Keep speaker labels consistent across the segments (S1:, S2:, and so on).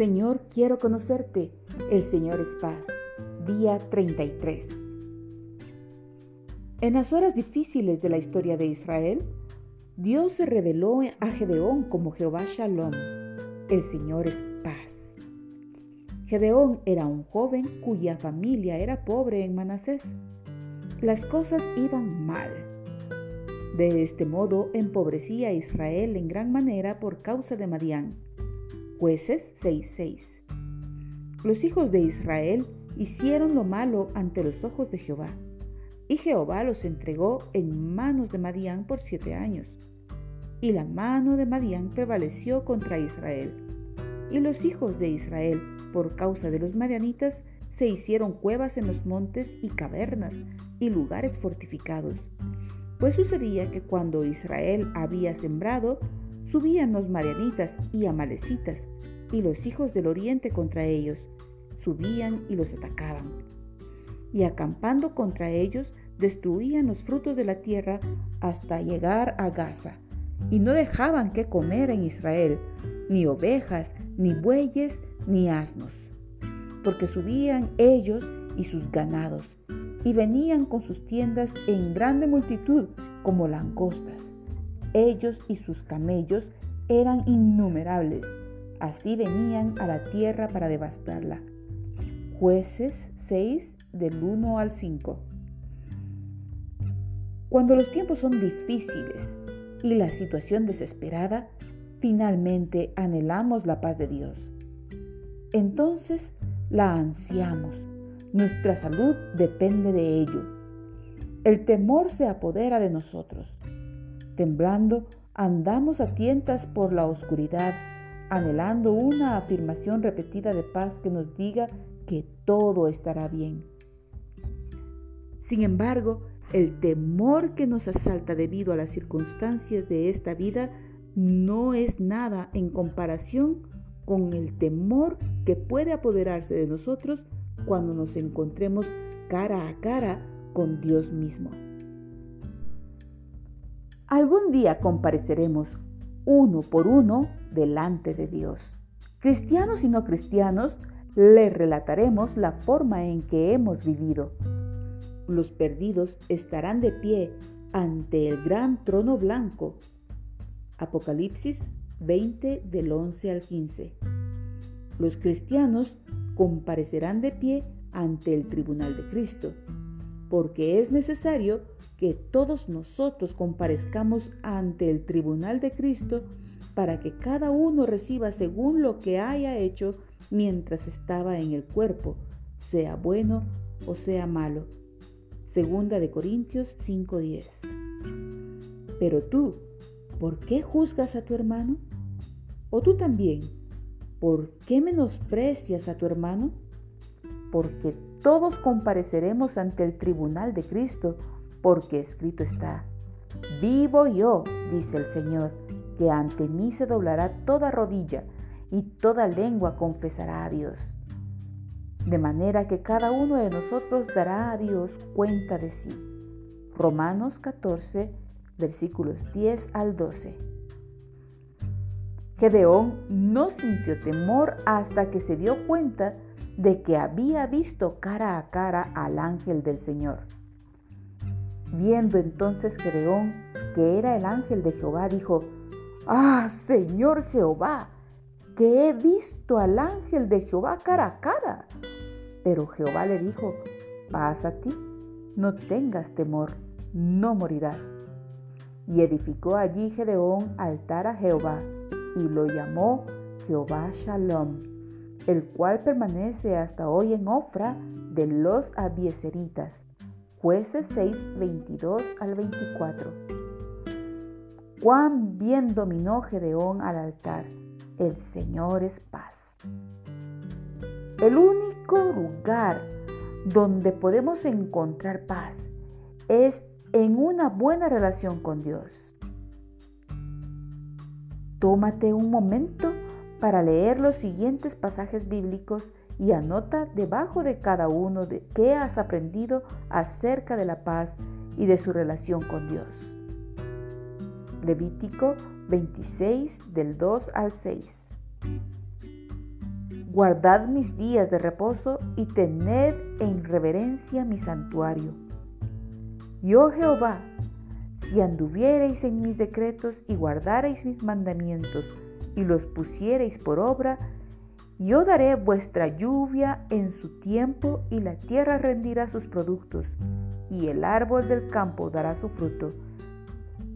S1: Señor, quiero conocerte. El Señor es paz. Día 33. En las horas difíciles de la historia de Israel, Dios se reveló a Gedeón como Jehová Shalom. El Señor es paz. Gedeón era un joven cuya familia era pobre en Manasés. Las cosas iban mal. De este modo empobrecía a Israel en gran manera por causa de Madián Jueces 6:6. Los hijos de Israel hicieron lo malo ante los ojos de Jehová, y Jehová los entregó en manos de Madián por siete años. Y la mano de Madián prevaleció contra Israel. Y los hijos de Israel, por causa de los madianitas, se hicieron cuevas en los montes y cavernas y lugares fortificados. Pues sucedía que cuando Israel había sembrado, subían los marianitas y amalecitas y los hijos del oriente contra ellos, subían y los atacaban. Y acampando contra ellos, destruían los frutos de la tierra hasta llegar a Gaza, y no dejaban que comer en Israel, ni ovejas, ni bueyes, ni asnos, porque subían ellos y sus ganados, y venían con sus tiendas en grande multitud como langostas ellos y sus camellos eran innumerables. Así venían a la tierra para devastarla. Jueces 6 del 1 al 5. Cuando los tiempos son difíciles y la situación desesperada, finalmente anhelamos la paz de Dios. Entonces la ansiamos. Nuestra salud depende de ello. El temor se apodera de nosotros. Temblando, andamos a tientas por la oscuridad, anhelando una afirmación repetida de paz que nos diga que todo estará bien. Sin embargo, el temor que nos asalta debido a las circunstancias de esta vida no es nada en comparación con el temor que puede apoderarse de nosotros cuando nos encontremos cara a cara con Dios mismo. Algún día compareceremos uno por uno delante de Dios. Cristianos y no cristianos, le relataremos la forma en que hemos vivido. Los perdidos estarán de pie ante el gran trono blanco. Apocalipsis 20 del 11 al 15. Los cristianos comparecerán de pie ante el tribunal de Cristo, porque es necesario que todos nosotros comparezcamos ante el tribunal de Cristo para que cada uno reciba según lo que haya hecho mientras estaba en el cuerpo, sea bueno o sea malo. Segunda de Corintios 5:10. Pero tú, ¿por qué juzgas a tu hermano? ¿O tú también? ¿Por qué menosprecias a tu hermano? Porque todos compareceremos ante el tribunal de Cristo porque escrito está, vivo yo, dice el Señor, que ante mí se doblará toda rodilla y toda lengua confesará a Dios. De manera que cada uno de nosotros dará a Dios cuenta de sí. Romanos 14, versículos 10 al 12. Gedeón no sintió temor hasta que se dio cuenta de que había visto cara a cara al ángel del Señor. Viendo entonces Gedeón que era el ángel de Jehová, dijo, Ah, Señor Jehová, que he visto al ángel de Jehová cara a cara. Pero Jehová le dijo, paz a ti, no tengas temor, no morirás. Y edificó allí Gedeón altar a Jehová, y lo llamó Jehová Shalom, el cual permanece hasta hoy en Ofra de los Abieseritas Jueces 6, 22 al 24. Cuán bien dominó Gedeón al altar. El Señor es paz. El único lugar donde podemos encontrar paz es en una buena relación con Dios. Tómate un momento para leer los siguientes pasajes bíblicos y anota debajo de cada uno de qué has aprendido acerca de la paz y de su relación con Dios. Levítico 26 del 2 al 6. Guardad mis días de reposo y tened en reverencia mi santuario. Yo Jehová, si anduviereis en mis decretos y guardareis mis mandamientos y los pusiereis por obra, yo daré vuestra lluvia en su tiempo y la tierra rendirá sus productos y el árbol del campo dará su fruto.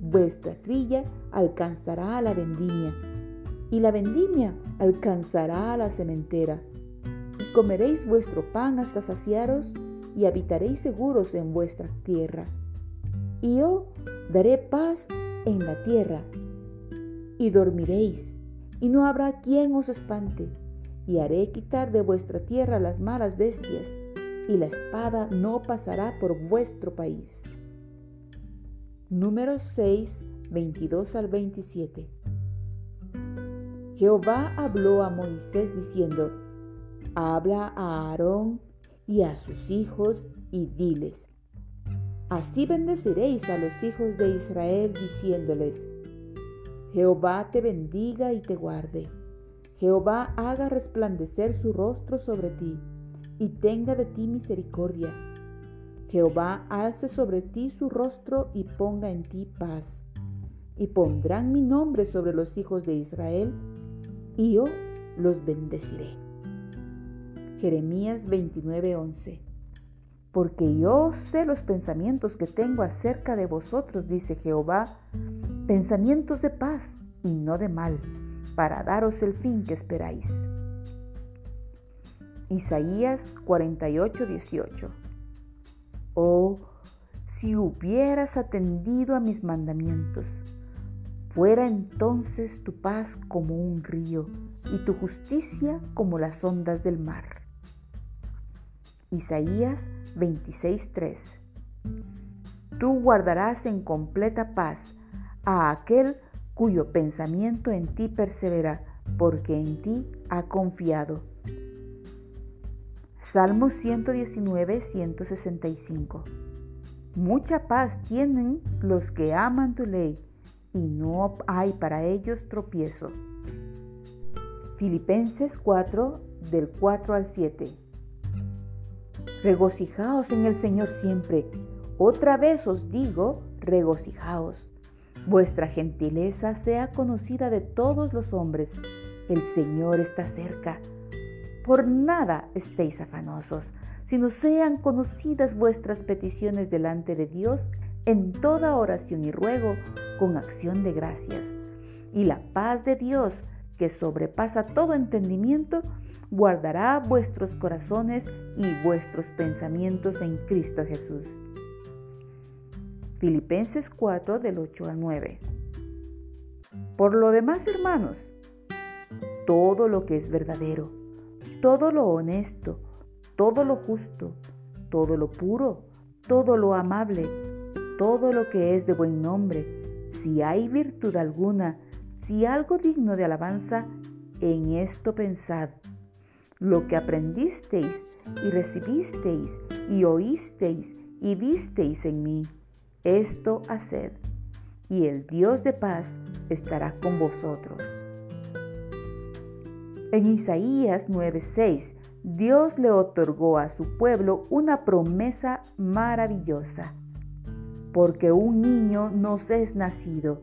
S1: Vuestra trilla alcanzará a la vendimia y la vendimia alcanzará a la cementera. Y comeréis vuestro pan hasta saciaros y habitaréis seguros en vuestra tierra. Y yo daré paz en la tierra y dormiréis, y no habrá quien os espante, y haré quitar de vuestra tierra las malas bestias, y la espada no pasará por vuestro país. Número 6, 22 al 27. Jehová habló a Moisés diciendo, habla a Aarón y a sus hijos y diles, así bendeciréis a los hijos de Israel diciéndoles, Jehová te bendiga y te guarde. Jehová haga resplandecer su rostro sobre ti y tenga de ti misericordia. Jehová alce sobre ti su rostro y ponga en ti paz. Y pondrán mi nombre sobre los hijos de Israel y yo los bendeciré. Jeremías 29:11 Porque yo sé los pensamientos que tengo acerca de vosotros, dice Jehová, pensamientos de paz y no de mal, para daros el fin que esperáis. Isaías 48:18 Oh, si hubieras atendido a mis mandamientos, Fuera entonces tu paz como un río y tu justicia como las ondas del mar. Isaías 26:3 Tú guardarás en completa paz a aquel cuyo pensamiento en ti persevera, porque en ti ha confiado. Salmo 119, 165. Mucha paz tienen los que aman tu ley y no hay para ellos tropiezo. Filipenses 4 del 4 al 7. Regocijaos en el Señor siempre. Otra vez os digo, regocijaos. Vuestra gentileza sea conocida de todos los hombres. El Señor está cerca. Por nada estéis afanosos, sino sean conocidas vuestras peticiones delante de Dios en toda oración y ruego con acción de gracias. Y la paz de Dios, que sobrepasa todo entendimiento, guardará vuestros corazones y vuestros pensamientos en Cristo Jesús. Filipenses 4 del 8 al 9. Por lo demás, hermanos, todo lo que es verdadero, todo lo honesto, todo lo justo, todo lo puro, todo lo amable, todo lo que es de buen nombre, si hay virtud alguna, si algo digno de alabanza, en esto pensad. Lo que aprendisteis y recibisteis y oísteis y visteis en mí, esto haced, y el Dios de paz estará con vosotros. En Isaías 9:6, Dios le otorgó a su pueblo una promesa maravillosa porque un niño nos es nacido,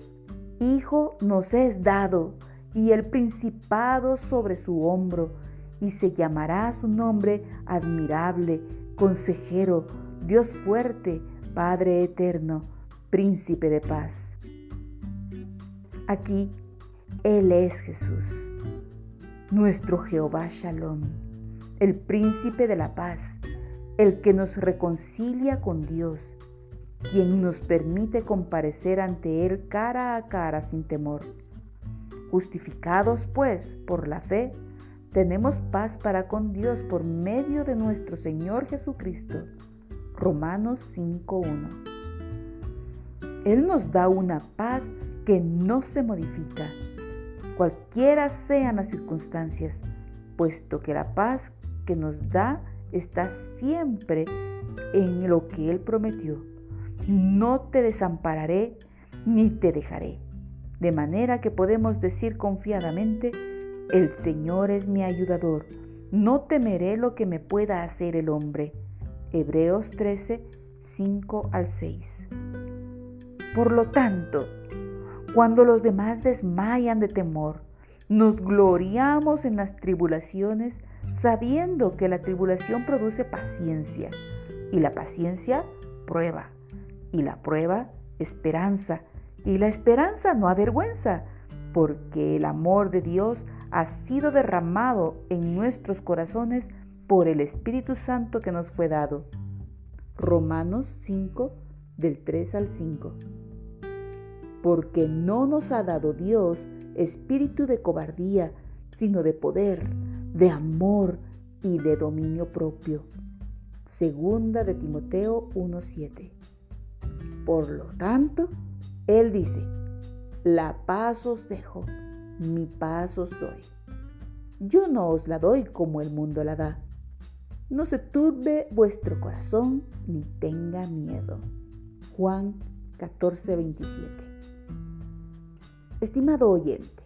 S1: hijo nos es dado, y el principado sobre su hombro, y se llamará su nombre admirable, consejero, Dios fuerte, Padre eterno, príncipe de paz. Aquí Él es Jesús, nuestro Jehová Shalom, el príncipe de la paz, el que nos reconcilia con Dios quien nos permite comparecer ante Él cara a cara sin temor. Justificados pues por la fe, tenemos paz para con Dios por medio de nuestro Señor Jesucristo. Romanos 5.1. Él nos da una paz que no se modifica, cualquiera sean las circunstancias, puesto que la paz que nos da está siempre en lo que Él prometió no te desampararé ni te dejaré. De manera que podemos decir confiadamente, El Señor es mi ayudador. No temeré lo que me pueda hacer el hombre. Hebreos 13, 5 al 6. Por lo tanto, cuando los demás desmayan de temor, nos gloriamos en las tribulaciones sabiendo que la tribulación produce paciencia y la paciencia prueba y la prueba esperanza y la esperanza no avergüenza porque el amor de Dios ha sido derramado en nuestros corazones por el Espíritu Santo que nos fue dado. Romanos 5 del 3 al 5. Porque no nos ha dado Dios espíritu de cobardía, sino de poder, de amor y de dominio propio. Segunda de Timoteo 1:7. Por lo tanto, él dice, la paz os dejo, mi paz os doy. Yo no os la doy como el mundo la da. No se turbe vuestro corazón ni tenga miedo. Juan 14:27. Estimado oyente,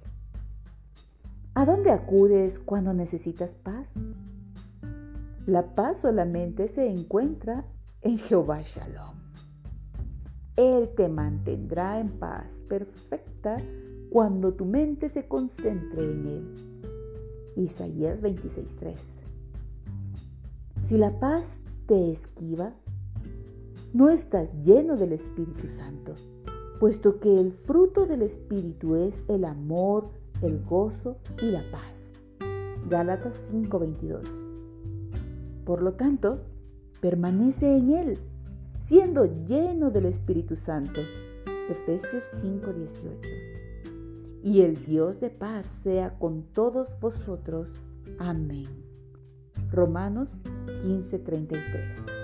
S1: ¿a dónde acudes cuando necesitas paz? La paz solamente se encuentra en Jehová Shalom. Él te mantendrá en paz perfecta cuando tu mente se concentre en Él. Isaías 26:3. Si la paz te esquiva, no estás lleno del Espíritu Santo, puesto que el fruto del Espíritu es el amor, el gozo y la paz. Gálatas 5:22. Por lo tanto, permanece en Él siendo lleno del Espíritu Santo. Efesios 5:18. Y el Dios de paz sea con todos vosotros. Amén. Romanos 15:33.